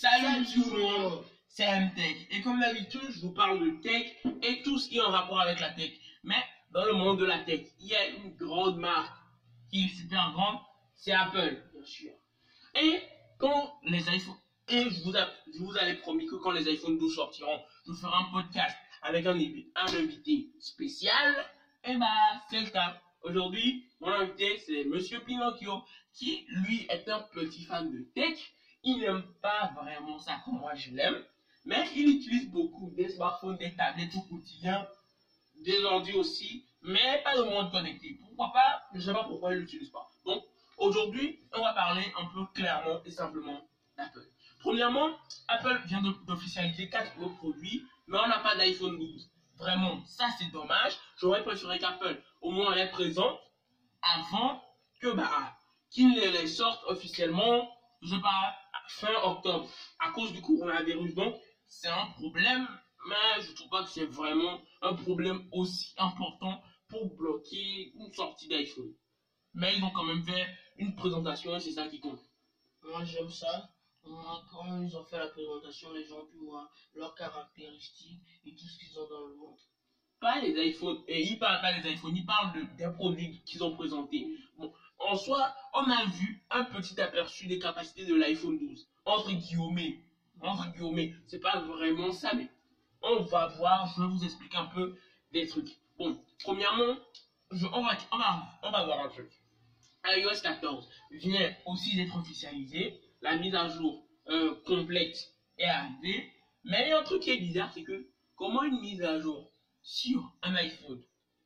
Salut tout le monde, c'est MTech. Et comme d'habitude, je vous parle de tech et tout ce qui est en rapport avec la tech. Mais dans le monde de la tech, il y a une grande marque qui est super grande, c'est Apple, bien sûr. Et quand les iPhones, et je vous, je vous avais promis que quand les iPhones 12 sortiront, je ferai un podcast avec un, un invité spécial. Et bah, c'est le cas. Aujourd'hui, mon invité, c'est Monsieur Pinocchio, qui lui est un petit fan de tech il n'aime pas vraiment ça comme moi je l'aime, mais il utilise beaucoup des smartphones, des tablettes au quotidien, des ordi aussi, mais pas de monde connecté. Pourquoi pas? Je ne sais pas pourquoi il l'utilise pas. Donc, aujourd'hui, on va parler un peu clairement et simplement d'Apple. Premièrement, Apple vient d'officialiser 4 nouveaux produits, mais on n'a pas d'iPhone 12. Vraiment, ça c'est dommage. J'aurais préféré qu'Apple au moins les présente avant que bah, qu'ils les sortent officiellement, je sais pas, fin octobre à cause du coronavirus. Donc, c'est un problème, mais je trouve pas que c'est vraiment un problème aussi important pour bloquer une sortie d'iPhone. Mais ils ont quand même fait une présentation et c'est ça qui compte. Moi, j'aime ça. quand ils ont fait la présentation, les gens ont pu voir leurs caractéristiques et tout ce qu'ils ont dans le monde. Pas les iPhones, et ils parlent pas des iPhones, ils parlent de, des produits qu'ils ont présentés. Bon, en soi, on a vu un petit aperçu des capacités de l'iPhone 12. Entre guillemets, entre guillemets, c'est pas vraiment ça, mais on va voir, je vous expliquer un peu des trucs. Bon, premièrement, on, va, on, va, voir un truc. iOS 14 vient aussi d'être officialisé, la mise à jour euh, complète est arrivée, mais il y a un truc qui est bizarre, c'est que comment une mise à jour sur un iPhone,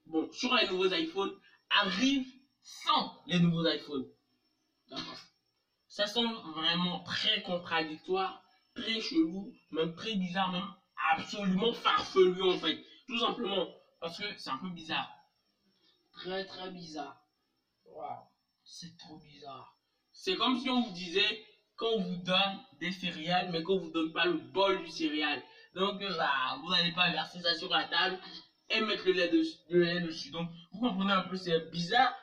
bon, sur les nouveaux iPhones, arrive sans les nouveaux iPhones. Ça semble vraiment très contradictoire, très chelou, même très bizarre, même absolument farfelu en fait. Tout simplement parce que c'est un peu bizarre. Très très bizarre. C'est trop bizarre. C'est comme si on vous disait qu'on vous donne des céréales, mais qu'on vous donne pas le bol du céréal. Donc là, vous n'allez pas verser ça sur la table et mettre le le lait dessus. Donc vous comprenez un peu, c'est bizarre,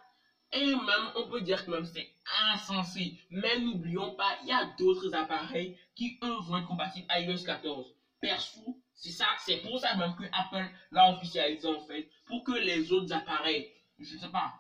et même, on peut dire que même c'est insensé. Mais n'oublions pas, il y a d'autres appareils qui, eux, vont être compatibles iOS 14. Perso, c'est ça, c'est pour ça même que Apple l'a officialisé en fait. Pour que les autres appareils, je ne sais pas,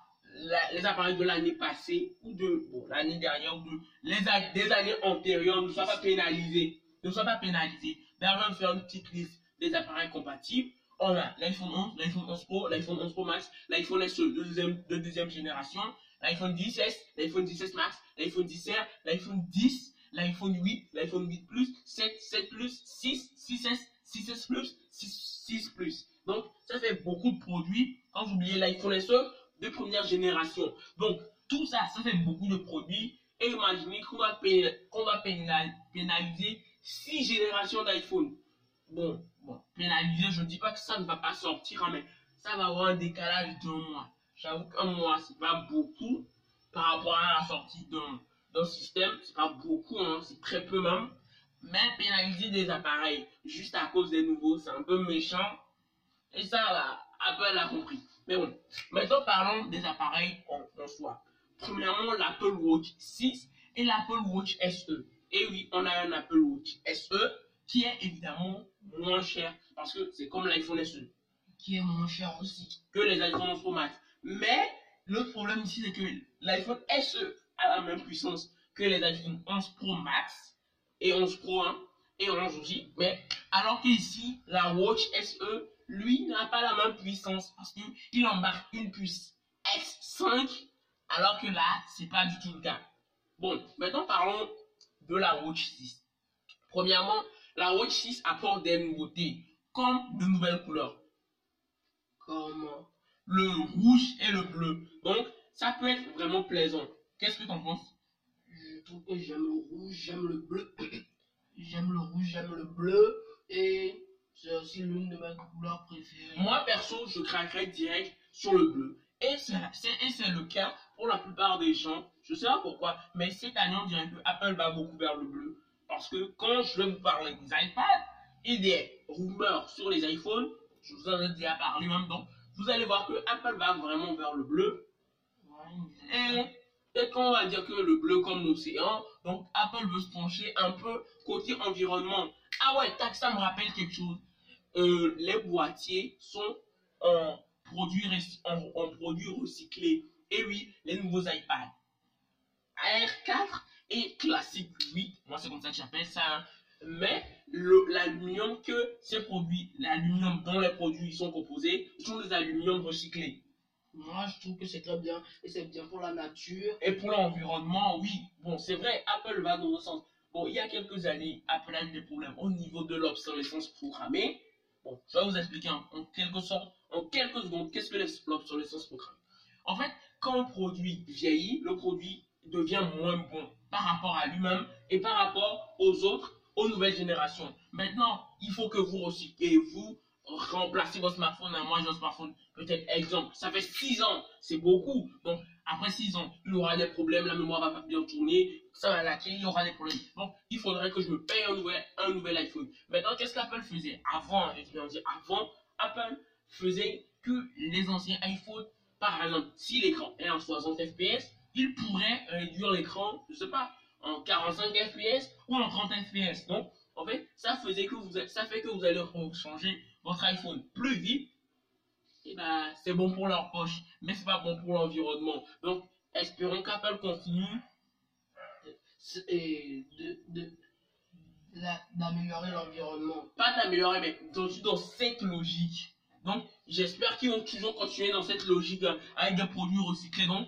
les appareils de l'année passée ou de l'année dernière ou de les des années antérieures ne soient pas pénalisés. Ne soient pas pénalisés. D'ailleurs, on va faire une petite liste des appareils compatibles on a l'iPhone 11, l'iPhone 11 Pro, l'iPhone 11 Pro Max, l'iPhone SE de deuxième, de deuxième génération, l'iPhone 10S, l'iPhone 10S Max, l'iPhone 10R, l'iPhone 10, l'iPhone 8, l'iPhone 8 Plus, 7, 7 Plus, 6, 6S, 6S Plus, 6, 6 Plus. Donc, ça fait beaucoup de produits. Quand vous oubliez l'iPhone SE de première génération. Donc, tout ça, ça fait beaucoup de produits. Et imaginez qu'on va, pénaliser 6 générations d'iPhone. Bon, bon, pénaliser, je ne dis pas que ça ne va pas sortir, hein, mais ça va avoir un décalage d'un mois. J'avoue qu'un mois, c'est pas beaucoup par rapport à la sortie d'un système, c'est pas beaucoup, hein, c'est très peu même. Mais pénaliser des appareils juste à cause des nouveaux, c'est un peu méchant. Et ça, Apple a compris. Mais bon, maintenant parlons des appareils en, en soi. Premièrement, l'Apple Watch 6 et l'Apple Watch SE. Et oui, on a un Apple Watch SE qui est évidemment moins cher parce que c'est comme l'iPhone SE. Qui est moins cher aussi. Que les iPhone Pro Max. Mais le problème ici, c'est que l'iPhone SE a la même puissance que les iPhone 11 Pro Max et 11 Pro 1 et 11 aussi. Mais alors qu'ici, la Watch SE, lui, n'a pas la même puissance parce qu'il embarque une puce S5 alors que là, c'est pas du tout le cas. Bon, maintenant parlons de la Watch 6. Premièrement, la Watch 6 apporte des nouveautés, comme de nouvelles couleurs. Comme le rouge et le bleu. Donc, ça peut être vraiment plaisant. Qu'est-ce que tu en penses? Je trouve que j'aime le rouge, j'aime le bleu. j'aime le rouge, j'aime le bleu. Et c'est aussi l'une de mes couleurs préférées. Moi, perso, je craquerais direct sur le bleu. Et c'est le cas pour la plupart des gens. Je sais pas pourquoi, mais cette année, on dirait que Apple va beaucoup vers le bleu. Parce que quand je vais vous parler des iPads et des rumeurs sur les iPhones, je vous en ai déjà parlé même, donc vous allez voir que Apple va vraiment vers le bleu. Et peut-être qu'on va dire que le bleu comme l'océan, donc Apple veut se pencher un peu côté environnement. Ah ouais, tac, ça me rappelle quelque chose. Euh, les boîtiers sont en produits, en, en produits recyclés. Et oui, les nouveaux iPads. AR4 et classique 8, moi c'est comme ça que j'appelle ça, hein. mais l'aluminium que ces produits, l'aluminium dont les produits sont composés, sont des aluminiums recyclés. Moi, je trouve que c'est très bien et c'est bien pour la nature. Et pour l'environnement, oui. Bon, c'est vrai, Apple va dans le sens. Bon, il y a quelques années, Apple a eu des problèmes au niveau de l'obsolescence programmée. Bon, je vais vous expliquer en, quelque sorte, en quelques secondes, qu'est-ce que l'obsolescence programmée? En fait, quand un produit vieillit, le produit devient moins bon par rapport à lui-même et par rapport aux autres, aux nouvelles générations. Maintenant, il faut que vous recyclez, vous remplacez votre smartphone. Moi, j'ai un smartphone, peut-être exemple, ça fait 6 ans, c'est beaucoup. Donc, après 6 ans, il y aura des problèmes, la mémoire va pas bien tourner, ça va laquer, il y aura des problèmes. Donc, il faudrait que je me paye un nouvel, un nouvel iPhone. Maintenant, qu'est-ce qu'Apple faisait Avant, je vais dire avant, Apple faisait que les anciens iPhones, par exemple, si l'écran est en 60 fps, il pourrait réduire l'écran, je sais pas, en 45 fps ou en 30 fps. Donc, en fait, ça faisait que vous, ça fait que vous allez changer votre iPhone plus vite. Et ben, c'est bon pour leur poche, mais c'est pas bon pour l'environnement. Donc, espérons qu'Apple continue et de, d'améliorer l'environnement. Pas d'améliorer, mais dans, dans cette logique. Donc, j'espère qu'ils vont toujours continuer dans cette logique hein, avec des produits recyclés. Donc,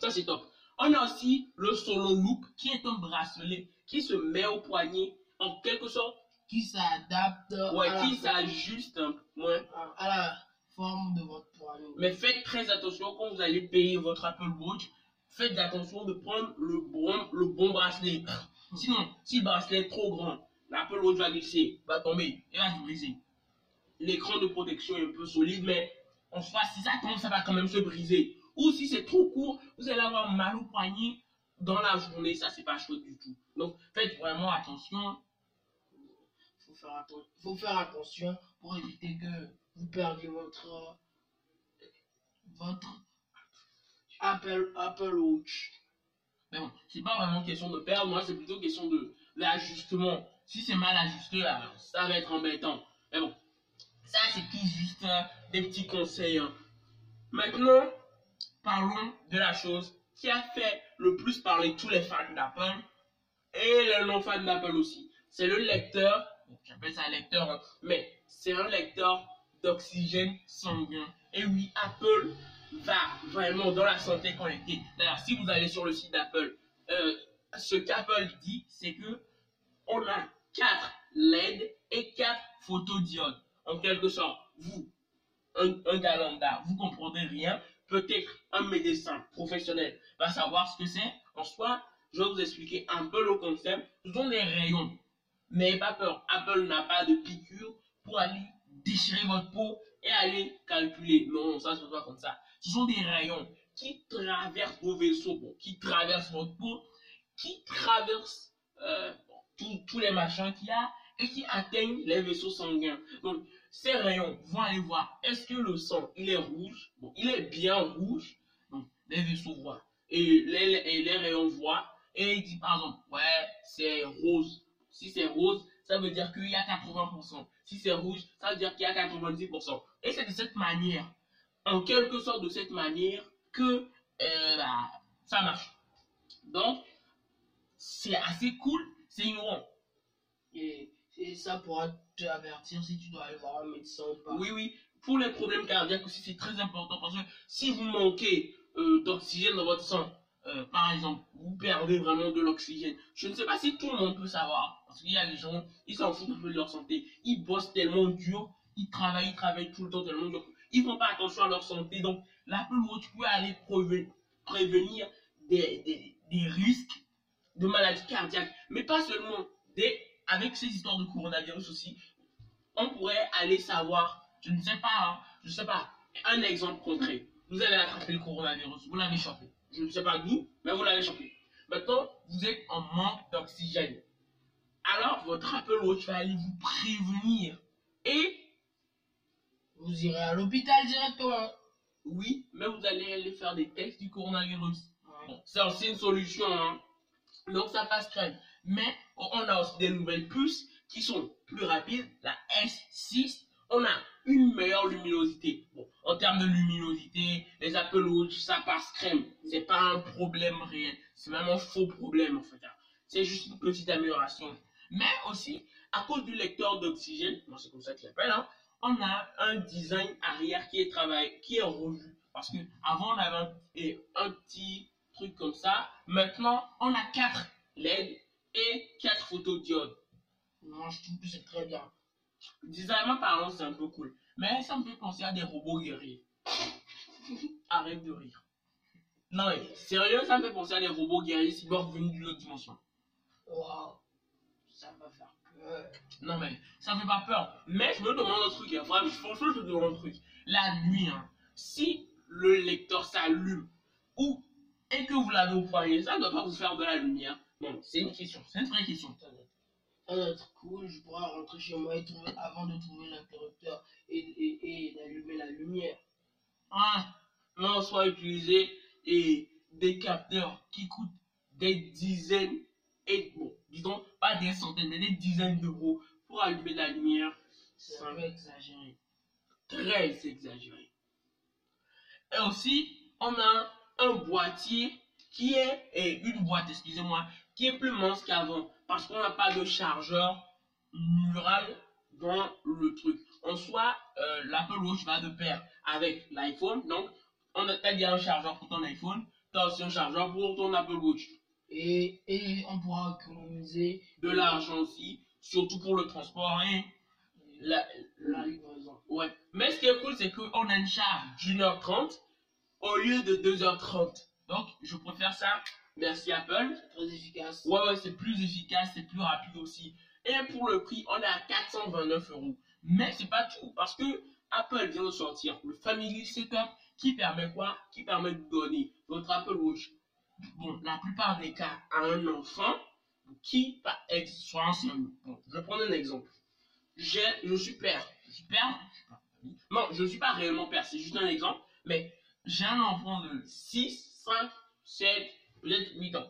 ça, c'est top. On a aussi le solo loop, qui est un bracelet qui se met au poignet, en quelque sorte. Qui s'adapte. Ouais, qui s'ajuste ouais. à la forme de votre poignet. Mais faites très attention quand vous allez payer votre Apple Watch. Faites attention de prendre le bon, le bon bracelet. Sinon, si le bracelet est trop grand, l'Apple Watch va glisser, va tomber et va se briser. L'écran de protection est un peu solide, mais en soi, si ça tombe, ça va quand même se briser. Ou si c'est trop court, vous allez avoir mal au poignet dans la journée. Ça, c'est pas chouette du tout. Donc, faites vraiment attention. Il faut, faire attention pour éviter que vous perdiez votre, votre Apple, Apple Watch. Mais bon, c'est pas vraiment question de perdre. Moi, c'est plutôt question de l'ajustement. Si c'est mal ajusté, ça va être embêtant. Mais bon, ça, c'est tout juste euh, des petits conseils. Hein. Maintenant, parlons de la chose qui a fait le plus parler tous les fans d'Apple et les non-fans d'Apple aussi. C'est le lecteur, j'appelle ça lecteur, hein, mais c'est un lecteur d'oxygène sanguin. Et oui, Apple va vraiment dans la santé connectée. D'ailleurs, si vous allez sur le site d'Apple, euh, ce qu'Apple dit, c'est que on a 4 LED et 4 photodiodes. En quelque sorte, vous, un, un vous comprenez rien, peut-être un médecin professionnel va savoir ce que c'est. En soi, je vais vous expliquer un peu le concept. Ce sont des rayons. Mais pas peur, Apple n'a pas de piqûre pour aller déchirer votre peau et aller calculer. Non, ça se passe pas comme ça. Ce sont des rayons qui traversent vos vaisseaux, qui traversent votre peau, qui traversent euh, tous les machins qu'il y a et qui atteignent les vaisseaux sanguins. Donc, ces rayons vont aller voir est-ce que le sang il est rouge. Bon il est bien rouge. Donc les vaisseaux voient. Et les, et les rayons voient. Et il dit par exemple ouais c'est rose. Si c'est rose ça veut dire qu'il y a 80% si c'est rouge ça veut dire qu'il y a 90% et c'est de cette manière en quelque sorte de cette manière que euh, bah, ça marche. Donc c'est assez cool c'est innovant et et ça pourra avertir si tu dois aller voir un médecin ou pas. Oui, oui. Pour les problèmes cardiaques aussi, c'est très important parce que si vous manquez euh, d'oxygène dans votre sang, euh, par exemple, vous perdez vraiment de l'oxygène. Je ne sais pas si tout le monde peut savoir. Parce qu'il y a des gens, ils s'en foutent un peu de leur santé. Ils bossent tellement dur, ils travaillent, ils travaillent tout le temps tellement dur. Ils font pas attention à leur santé. Donc, l'Apple Watch peut aller prévenir des, des, des risques de maladies cardiaques. Mais pas seulement des avec ces histoires de coronavirus aussi, on pourrait aller savoir, je ne sais pas, hein, je ne sais pas, un exemple concret. Vous avez attrapé le coronavirus, vous l'avez chopé. Je ne sais pas d'où, mais vous l'avez chopé. Maintenant, vous êtes en manque d'oxygène. Alors, votre Apple Watch va aller vous prévenir. Et vous irez à l'hôpital directement. Oui, mais vous allez aller faire des tests du coronavirus. bon, c'est aussi une solution, hein. Donc ça passe crème. Mais on a aussi des nouvelles puces qui sont plus rapides. La S6, on a une meilleure luminosité. Bon, en termes de luminosité, les Apple Watch, ça passe crème. C'est pas un problème réel. C'est même un faux problème en fait. Hein. C'est juste une petite amélioration. Mais aussi, à cause du lecteur d'oxygène, c'est comme ça qu'il l'appelle, hein, on a un design arrière qui est travaillé, qui est revu. Parce que avant on avait un, petit truc comme ça. Maintenant, on a quatre LED et quatre photodiodes. Trouve que c'est très bien. Designement parlant, c'est un peu cool. Mais ça me fait penser à des robots guerriers. Arrête de rire. Non, mais sérieux, ça me fait penser à des robots guerriers cyborg venus d'une autre dimension. Waouh, ça va faire peur. Non, mais ça me fait pas peur. Mais je me demande un truc, hein. franchement, je me demande un truc. La nuit, hein, si le lecteur s'allume ou et que vous l'avez au poignet, ça ne doit pas vous faire de la lumière. Non, c'est une question, c'est une vraie question. Doit être cool, je pourrais rentrer chez moi et trouver, avant de trouver l'interrupteur et, et, et d'allumer la lumière. Ah, non, soit utiliser et des capteurs qui coûtent des dizaines et bon, disons pas des centaines, mais des dizaines d'euros pour allumer la lumière. C'est un peu exagéré. Très exagéré. Et aussi, on a un boîtier qui est, et une boîte, excusez-moi, qui est plus mince qu'avant, parce qu'on n'a pas de chargeur mural dans le truc. En soi, euh, l'Apple Watch va de pair avec l'iPhone, donc on a, as un chargeur pour ton iPhone, tu as aussi un chargeur pour ton Apple Watch. Et, et on pourra économiser de l'argent aussi, surtout pour le transport la, la livraison. Ouais. Mais ce qui est cool, c'est qu'on a une charge d'une heure trente au lieu de 2h30. Donc, je préfère ça. Merci Apple. C'est très efficace. Ouais, ouais, c'est plus efficace, c'est plus rapide aussi. Et pour le prix, on est à 429 euros. Mais c'est pas tout, parce que Apple vient de sortir le Family Setup qui permet quoi? Qui permet de donner votre Apple Watch, bon, la plupart des cas, à un enfant qui, par expérience, bon, je vais prendre un exemple. J'ai, je suis père. Je suis père Non, je ne suis pas réellement père, c'est juste un exemple. Mais j'ai un enfant de 6, 5, 7, peut-être 8 ans.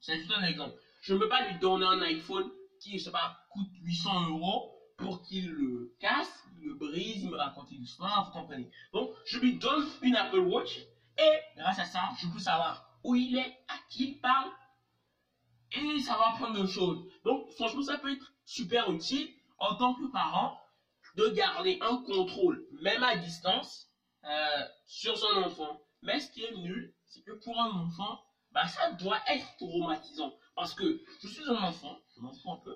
C'est juste un exemple. Je ne peux pas lui donner un iPhone qui, je sais pas, coûte 800 euros pour qu'il le casse, le brise, me raconte une histoire, vous comprenez. Donc, je lui donne une Apple Watch et grâce à ça, je peux savoir où il est, à qui il parle et ça va prendre de choses. Donc, franchement, ça peut être super utile en tant que parent de garder un contrôle, même à distance, euh, sur son enfant. Mais ce qui est nul, c'est que pour un enfant, bah, ça doit être traumatisant. Parce que je suis un enfant, je m'en fous un peu,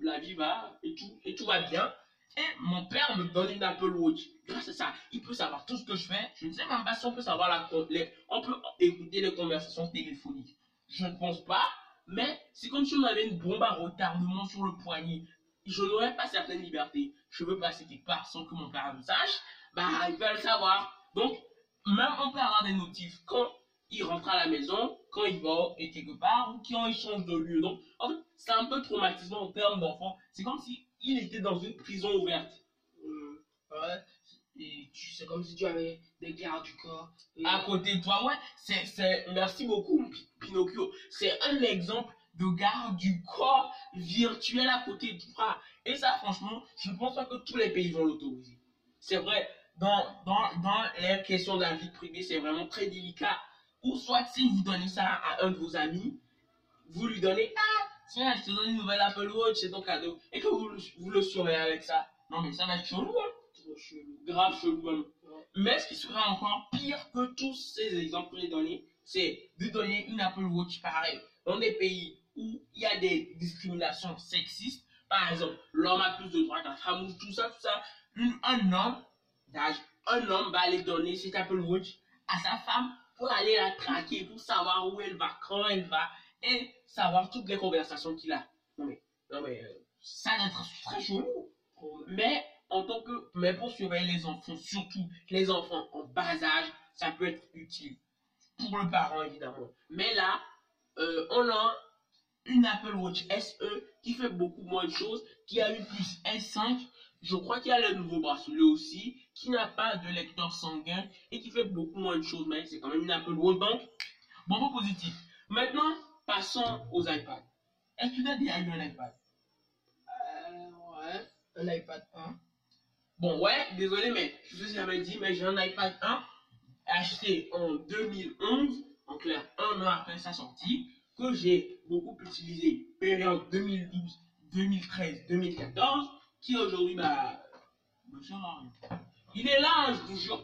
la vie va et tout, et tout va bien. Et mon père me donne une Apple Watch. Grâce à ça, il peut savoir tout ce que je fais. Je ne sais même pas si on peut savoir la, on peut écouter les conversations téléphoniques. Je ne pense pas, mais c'est comme si on avait une bombe à retardement sur le poignet. Je n'aurais pas certaines libertés. Je veux passer quelque part sans que mon père le sache bah, il va le savoir. Donc, même on peut avoir des notifs quand il rentre à la maison, quand il va et quelque part, ou quand il change de lieu. Donc, en fait, c'est un peu traumatisant en termes d'enfant. C'est comme si il était dans une prison ouverte. Euh, ouais. Et c'est comme si tu avais des gardes du corps. À côté de toi, ouais. C'est, c'est, merci beaucoup, Pinocchio. C'est un exemple de garde du corps virtuel à côté de toi. Et ça, franchement, je ne pense pas que tous les pays vont l'autoriser. C'est vrai, dans, dans, dans les questions de la vie privée, c'est vraiment très délicat. Ou soit si vous donnez ça à un de vos amis, vous lui donnez Ah, tiens, je te donne une nouvelle Apple Watch, c'est ton cadeau. Et que vous, vous le surveillez avec ça. Non, mais ça va être chelou, hein. Trop chelou. Grave chelou, même. Mais ce qui serait encore pire que tous ces exemples que j'ai donnés, c'est de donner une Apple Watch pareille dans des pays où il y a des discriminations sexistes. Par exemple, l'homme a plus de droits que la femme, ou tout ça, tout ça. un homme un homme va aller donner cet Apple Watch à sa femme pour aller la traquer, pour savoir où elle va, quand elle va, et savoir toutes les conversations qu'il a. Non mais, non mais, euh, ça va être très chelou. Mais en tant que, mais pour surveiller les enfants, surtout les enfants en bas âge, ça peut être utile pour le parent évidemment. Mais là, euh, on a une Apple Watch SE qui fait beaucoup moins de choses, qui a une puce S5 je crois qu'il y a le nouveau bracelet aussi, qui n'a pas de lecteur sanguin et qui fait beaucoup moins de choses, mais c'est quand même une Apple Watch. Donc, Bon, point positif. Maintenant, passons aux iPads. Est-ce que tu as déjà eu un iPad? Euh, ouais. Un iPad 1. Bon, ouais, désolé, mais je vous ai jamais dit, mais j'ai un iPad 1 acheté en 2011, en clair, un an après sa sortie, que j'ai beaucoup utilisé, période 2012, 2013, 2014, qui aujourd'hui, bah, me sert à rien. Il est là, hein, vous jure.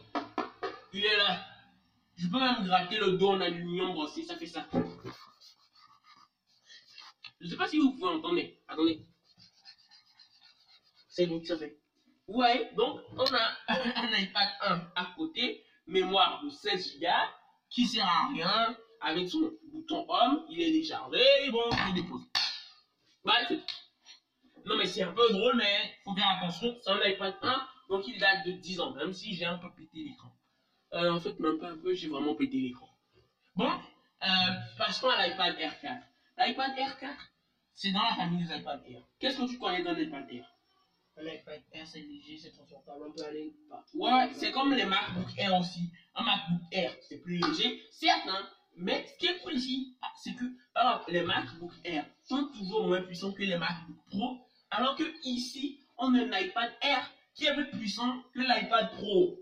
Il est là. Je peux même gratter le dos en aluminium brossé, ça fait ça. Je sais pas si vous pouvez entendre. Attendez. C'est que ça fait. Ouais, donc on a un iPad 1 à côté, mémoire de 16 Go, qui sert à rien, avec son bouton home, il est déchargé, bon, je dépose. C'est Non mais c'est un peu drôle, mais faut faire attention, c'est un iPad 1, donc il date de 10 ans, même si j'ai un peu pété l'écran. Euh, en fait, même pas un peu, j'ai vraiment pété l'écran. Bon, euh, passons à l'iPad Air 4. L'iPad Air 4, c'est dans la famille des iPad Air. Qu'est-ce que tu connais dans l'iPad Air? Un iPad Air, c'est léger, c'est transportable, on peut aller partout. Ouais, c'est comme les MacBook Air aussi. Un MacBook Air, c'est plus léger, certes, hein, mais ce qui est cool ici, ah, c'est que alors, les MacBook Air sont toujours moins puissants que les MacBook Pro, alors que ici, on a un iPad Air qui est plus puissant que l'iPad Pro?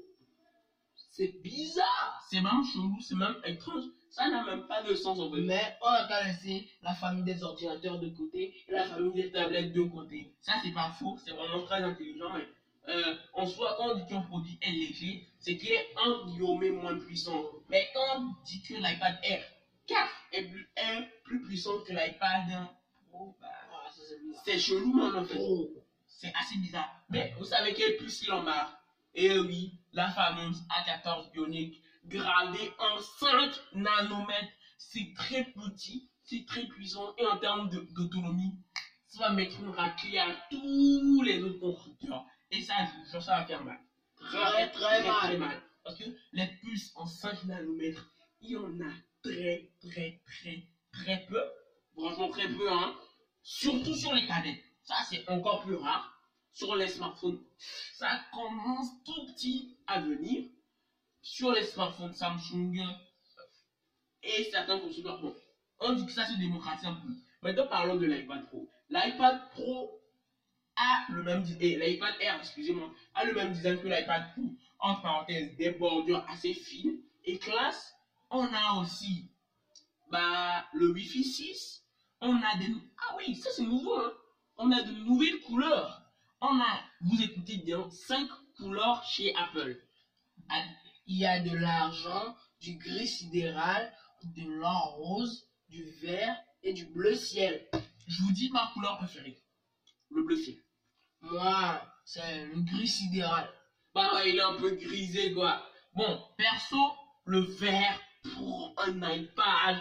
C'est bizarre, c'est même chelou, c'est même étrange. Ça n'a même pas de sens en fait. Mais on a qu'à laisser la famille des ordinateurs de côté et la famille des tablettes de côté. Ça, c'est pas faux, c'est vraiment très intelligent, mais euh, en soi, quand on dit qu'un produit est léger, c'est qu'il est un guillemets moins puissant. Mais quand on dit que l'iPad Air 4 est plus, est plus puissant que l'iPad Pro, bah, Ah, c'est chelou, man, en fait. C'est assez bizarre. Mais vous savez quelle puce il en marque Eh oui, la fameuse A14 Bionic, gradée en 5 nanomètres. C'est très petit, c'est très puissant, et en termes d'autonomie, ça va mettre une raclée à tous les autres constructeurs. Et ça, ça va faire mal. Très, très mal. Parce que les puces en 5 nanomètres, il y en a très, très, très, très peu. Franchement, très peu, hein. Surtout sur les cadettes. Ça, c'est encore plus rare. Sur les smartphones, ça commence tout petit à venir. Sur les smartphones Samsung et certains constructeurs, bon, on dit que ça se démocratise un peu. Maintenant, parlons de l'iPad Pro. L'iPad Pro a le même design, et l'iPad Air, excusez-moi, a le même design que l'iPad Pro. Entre parenthèses, des bordures assez fines et classe. On a aussi bah, le Wi-Fi 6. On a des. Ah oui, ça c'est nouveau, hein. On a de nouvelles couleurs. On a, vous écoutez bien, 5 couleurs chez Apple. Ah, Il y a de l'argent, du gris sidéral, de l'or rose, du vert et du bleu ciel. Je vous dis ma couleur préférée. Le bleu ciel. Moi, c'est le gris sidéral. Bah il est un peu grisé quoi. Bon, perso, le vert pour un iPad,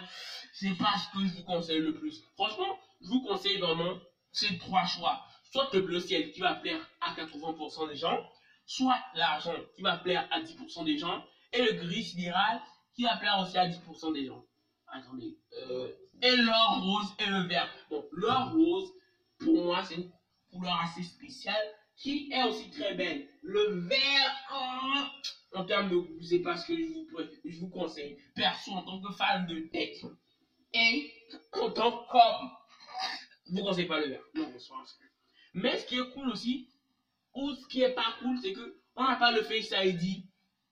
c'est pas ce que je vous conseille le plus. Franchement, je vous conseille vraiment ces trois choix. Soit le bleu ciel qui va plaire à 80% des gens, soit l'argent qui va plaire à 10% des gens, et le gris sidéral qui va plaire aussi à 10% des gens. Attendez, euh, et l'or rose et le vert. Bon, l'or rose, pour moi, c'est une couleur assez spéciale qui est aussi très belle. Le vert, oh, en termes de goût, c'est pas ce que je vous, conseille. Perso, en tant que fan de tech et en tant qu'homme, je vous conseille pas le vert. Non, fout. Mais ce qui est cool aussi, ou ce qui est pas cool, c'est que on n'a pas le Face ID.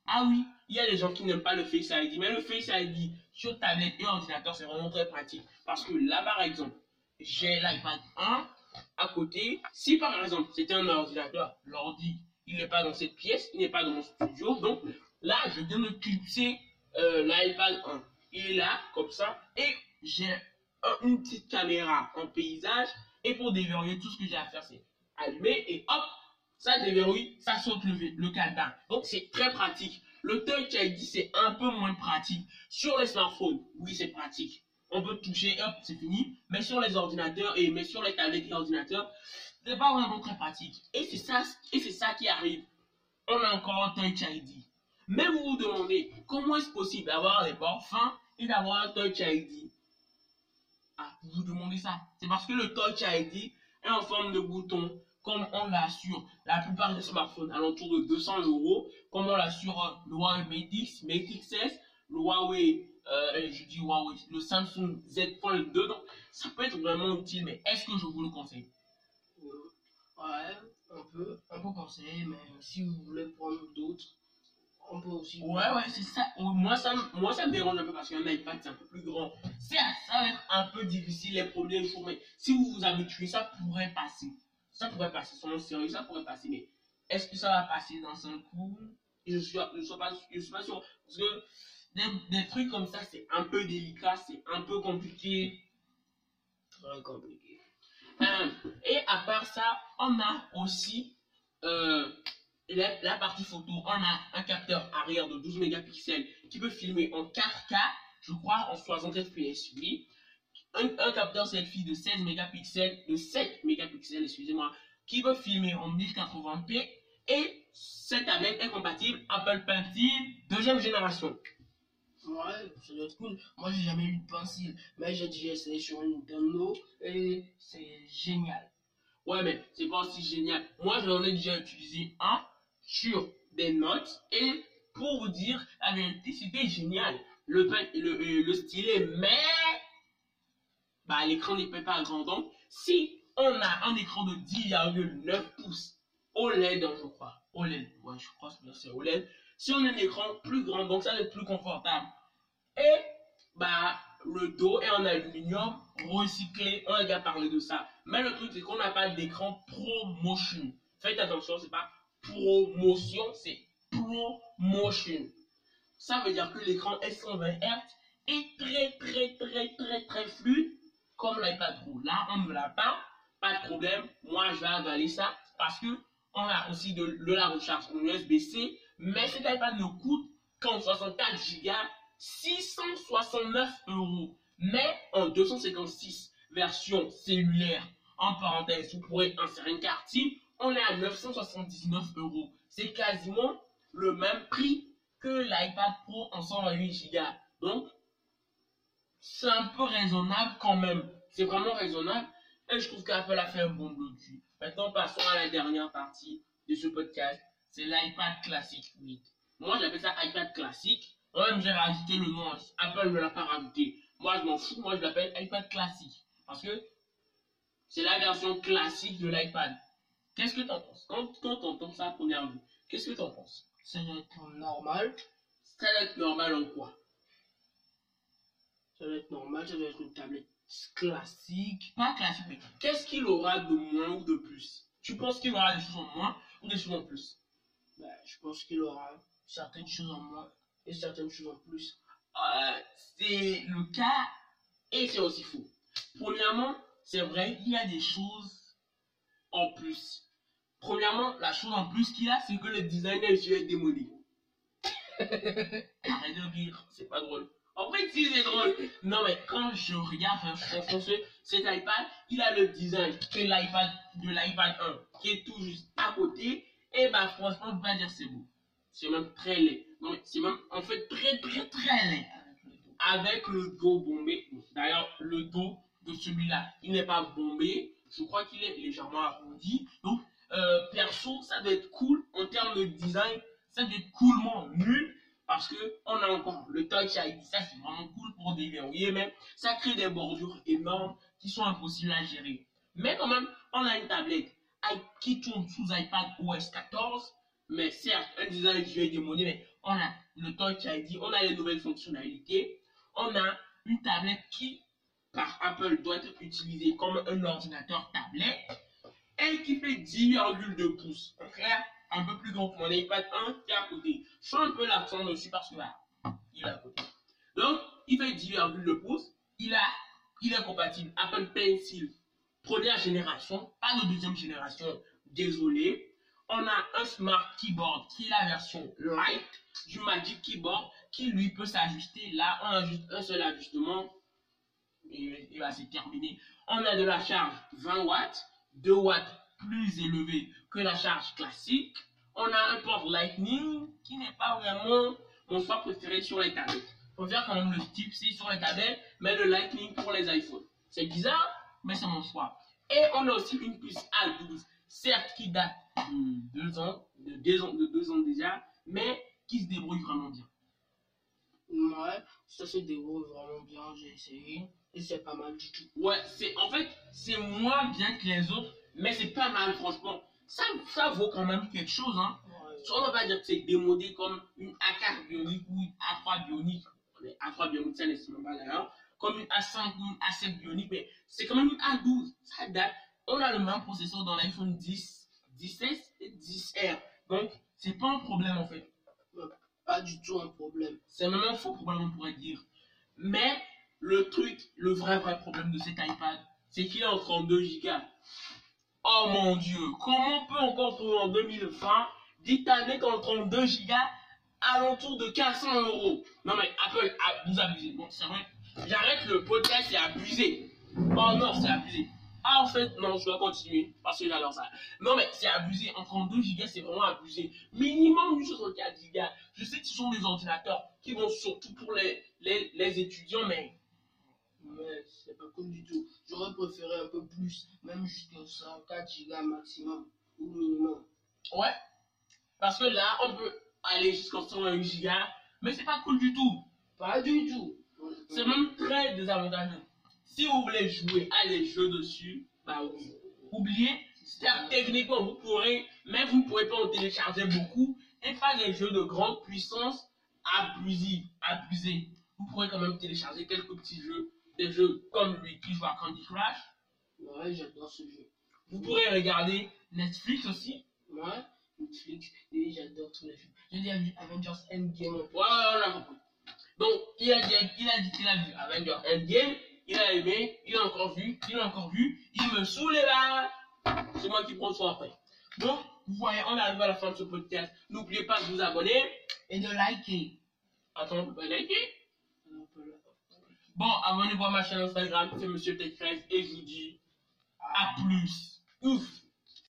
Ah oui, il y a des gens qui n'aiment pas le Face ID, mais le Face ID sur tablette et ordinateur, c'est vraiment très pratique. Parce que là, par exemple, j'ai l'iPad 1 à côté. Si par exemple c'était un ordinateur, l'ordi, il n'est pas dans cette pièce, il n'est pas dans mon studio, donc là, je viens de clipser euh, l'iPad 1. Il est là, comme ça, et j'ai un- une petite caméra en paysage, et pour déverrouiller, tout ce que j'ai à faire, c'est allumer, et hop, ça déverrouille, ça saute le, le cadenas. Donc c'est très pratique. Le Touch ID, c'est un peu moins pratique. Sur les smartphones, oui, c'est pratique. On peut toucher, hop, c'est fini. Mais sur les ordinateurs et sur les tablettes et ordinateurs, c'est pas vraiment très pratique. Et c'est ça, et c'est ça qui arrive. On a encore un Touch ID. Mais vous vous demandez comment est-ce possible d'avoir des ports fins et d'avoir un Touch ID. Vous demandez ça. C'est parce que le Touch ID est en forme de bouton, comme on l'a sur la plupart des smartphones, alentour de 200 euros, comme on l'a euh, le Huawei Mate X, Mate XS, le Huawei euh, je dis Huawei, le Samsung Z Fold 2, donc ça peut être vraiment utile, mais est-ce que je vous le conseille? Ouais, un peu, un peu conseillé, mais si vous voulez prendre d'autres, on peut aussi. Ouais, ouais, c'est ça. Moi ça, me- moi, ça me dérange un peu parce qu'un iPad, c'est un peu plus grand. Certes, ça va être un peu difficile les premiers jours, mais si vous vous habituez, ça pourrait passer. Ça pourrait passer, sans sérieux, ça pourrait passer. Mais est-ce que ça va passer dans un coup? Je suis, je suis pas, je suis pas sûr. Parce que des, des trucs comme ça, c'est un peu délicat, c'est un peu compliqué. Très compliqué. Euh, et à part ça, on a aussi euh, la, la partie photo. On a un capteur arrière de 12 mégapixels qui peut filmer en 4K, je crois en 60 fps, oui. Un, un capteur selfie de 16 mégapixels, de 7 mégapixels, excusez-moi, qui peut filmer en 1080p. Et cette tablette est compatible Apple Pencil deuxième génération. Ouais, ça doit être cool. Moi, j'ai jamais eu de pencil, mais j'ai déjà essayé sur une Nintendo et c'est génial. Ouais, mais c'est pas aussi génial. Moi, j'en ai déjà utilisé un sur des notes. Et pour vous dire la vérité, c'était génial. Le, le, euh, le stylet, mais bah, l'écran n'est pas grand. Donc, si on a un écran de 10,9 pouces OLED, hein, je crois. OLED, ouais, je crois que c'est OLED. Si on a un écran plus grand, donc ça va être plus confortable. Et bah, le dos est en aluminium recyclé. On a déjà parlé de ça. Mais le truc, c'est qu'on n'a pas d'écran ProMotion. Faites attention, c'est pas promotion, c'est ProMotion. Ça veut dire que l'écran est 120 Hz et très, très, très, très, très fluide, comme l'iPad Pro. Là, on ne l'a pas, pas de problème. Moi, je vais avaler ça parce que on a aussi de, la recharge en USB-C, mais cet iPad ne coûte qu'en 64 Go 669 euros. Mais en 256 version cellulaire, en parenthèse, vous pourrez insérer une carte on est à 979 euros. C'est quasiment le même prix que l'iPad Pro en 128 Go. Donc, c'est un peu raisonnable quand même. C'est vraiment raisonnable. Et je trouve qu'Apple a fait un bon boulot. Maintenant, passons à la dernière partie de ce podcast. C'est l'iPad classique 8. Moi, j'appelle ça iPad classique. Moi-même, j'ai rajouté le nom. Apple ne l'a pas rajouté. Moi, je m'en fous. Moi, je l'appelle iPad classique. Parce que c'est la version classique de l'iPad. Qu'est-ce que tu en penses? Quand, quand tu entends ça à première vue, qu'est-ce que tu en penses? Ça doit être normal. Ça doit être normal en quoi? Ça doit être normal, ça doit être une tablette classique. Pas classique, mais qu'est-ce qu'il aura de moins ou de plus? Tu penses qu'il aura des choses en moins ou des choses en plus? Ben, je pense qu'il aura certaines choses en moins et certaines choses en plus. Euh, C'est le cas et c'est aussi faux. Premièrement, c'est vrai, il y a des choses en plus. Premièrement, la chose en plus qu'il a, c'est que le design est démodé. Arrête de rire, c'est pas drôle. En fait, si c'est drôle. Non, mais quand je regarde, hein, franchement, ce- cet iPad, il a le design de l'iPad, de l'iPad 1, qui est tout juste à côté. Et bah, franchement, je vais pas dire c'est beau. C'est même très laid. Non, mais c'est même, en fait, très, très, très laid. Avec le dos bombé. D'ailleurs, le dos de celui-là, il n'est pas bombé. Je crois qu'il est légèrement arrondi. Donc, euh, perso, ça doit être cool en termes de design. Ça doit être coolement nul. Parce que on a encore le Touch ID, ça c'est vraiment cool pour déverrouiller, mais ça crée des bordures énormes qui sont impossibles à gérer. Mais quand même, on a une tablette qui tourne sous iPad OS 14, mais certes, un design vieux et démodé, mais on a le Touch ID, on a les nouvelles fonctionnalités, on a une tablette qui, par Apple, doit être utilisée comme un ordinateur tablette et qui fait 10,2 pouces. En clair, un peu plus grand que mon iPad 1 qui est à côté. Je un peu l'accent dessus parce que là, il est à côté. Donc, il fait 10,2 pouces. Il, a, il est compatible Apple Pencil première génération, pas de deuxième génération, désolé. On a un Smart Keyboard qui est la version light du Magic Keyboard qui lui peut s'ajuster. Là, on a juste un seul ajustement et il va se. On a de la charge 20 watts, 2 watts plus élevé que la charge classique. On a un port Lightning qui n'est pas vraiment mon choix préféré sur les tablettes. Faut faire quand même le Type-C sur les tablettes, mais le Lightning pour les iPhones. C'est bizarre, mais c'est mon choix. Et on a aussi une puce A12, certes qui date de deux ans, de deux ans, de deux ans déjà, mais qui se débrouille vraiment bien. Ouais, ça se déroule vraiment bien, j'ai essayé. Et c'est pas mal du tout. Ouais, c'est en fait, c'est moins bien que les autres, mais c'est pas mal, franchement. Ça, ça vaut quand même quelque chose, hein. Ouais. On va pas dire que c'est démodé comme une A4 bionique ou une A3 bionique. Les A3 bionique, ça n'est pas d'ailleurs. Comme une A5 ou une A7 bionique, mais c'est quand même une A12. Ça date. On a le même processeur dans l'iPhone 10, 16 et 10R. Donc, c'est pas un problème en fait. Pas du tout un problème. C'est même un faux problème, on pourrait dire. Mais le truc, le vrai, vrai problème de cet iPad, c'est qu'il est en 32 Go. Oh mon dieu, comment on peut encore trouver en 2020 Titanic en 32 Go alentour de 400 euros? Non mais Apple, ah, vous abusez. Bon, c'est vrai, j'arrête le podcast, c'est abusé. Oh non, c'est abusé. Ah, en fait, non, je dois continuer parce que j'adore ça. Non, mais c'est abusé. En 32 Go, c'est vraiment abusé. Minimum du 64 Go. Je sais que ce sont des ordinateurs qui vont surtout pour les, les, les étudiants, mais Mais c'est pas cool du tout. J'aurais préféré un peu plus, même jusqu'à 104 gigas maximum ou minimum. ouais. Parce que là, on peut aller jusqu'à 128 Go, mais c'est pas cool du tout. Pas du tout. C'est même très désavantageux. Si vous voulez jouer à des jeux dessus, bah oui. Oubliez, certes, techniquement, vous pourrez, mais vous ne pourrez pas en télécharger beaucoup et faire des jeux de grande puissance abusifs, abusés. Vous pourrez quand même télécharger quelques petits jeux, des jeux comme lui qui joue à Candy Crush. Ouais, j'adore ce jeu. Vous pourrez regarder Netflix aussi. Ouais, Netflix, et j'adore tous les jeux. J'ai dit Avengers Endgame. Ouais, on a compris. Donc, il a dit, a qu'il a vu Avengers Endgame, il a aimé, il a encore vu, il a encore vu, il me saoule là. C'est moi qui prends soin après. Donc, vous voyez, on arrive à la fin de ce podcast. N'oubliez pas de vous abonner. Et de liker. Attends, on peut liker? Bon, abonnez-vous à ma chaîne Instagram, c'est Monsieur Tech13 et je vous dis à plus. Ouf.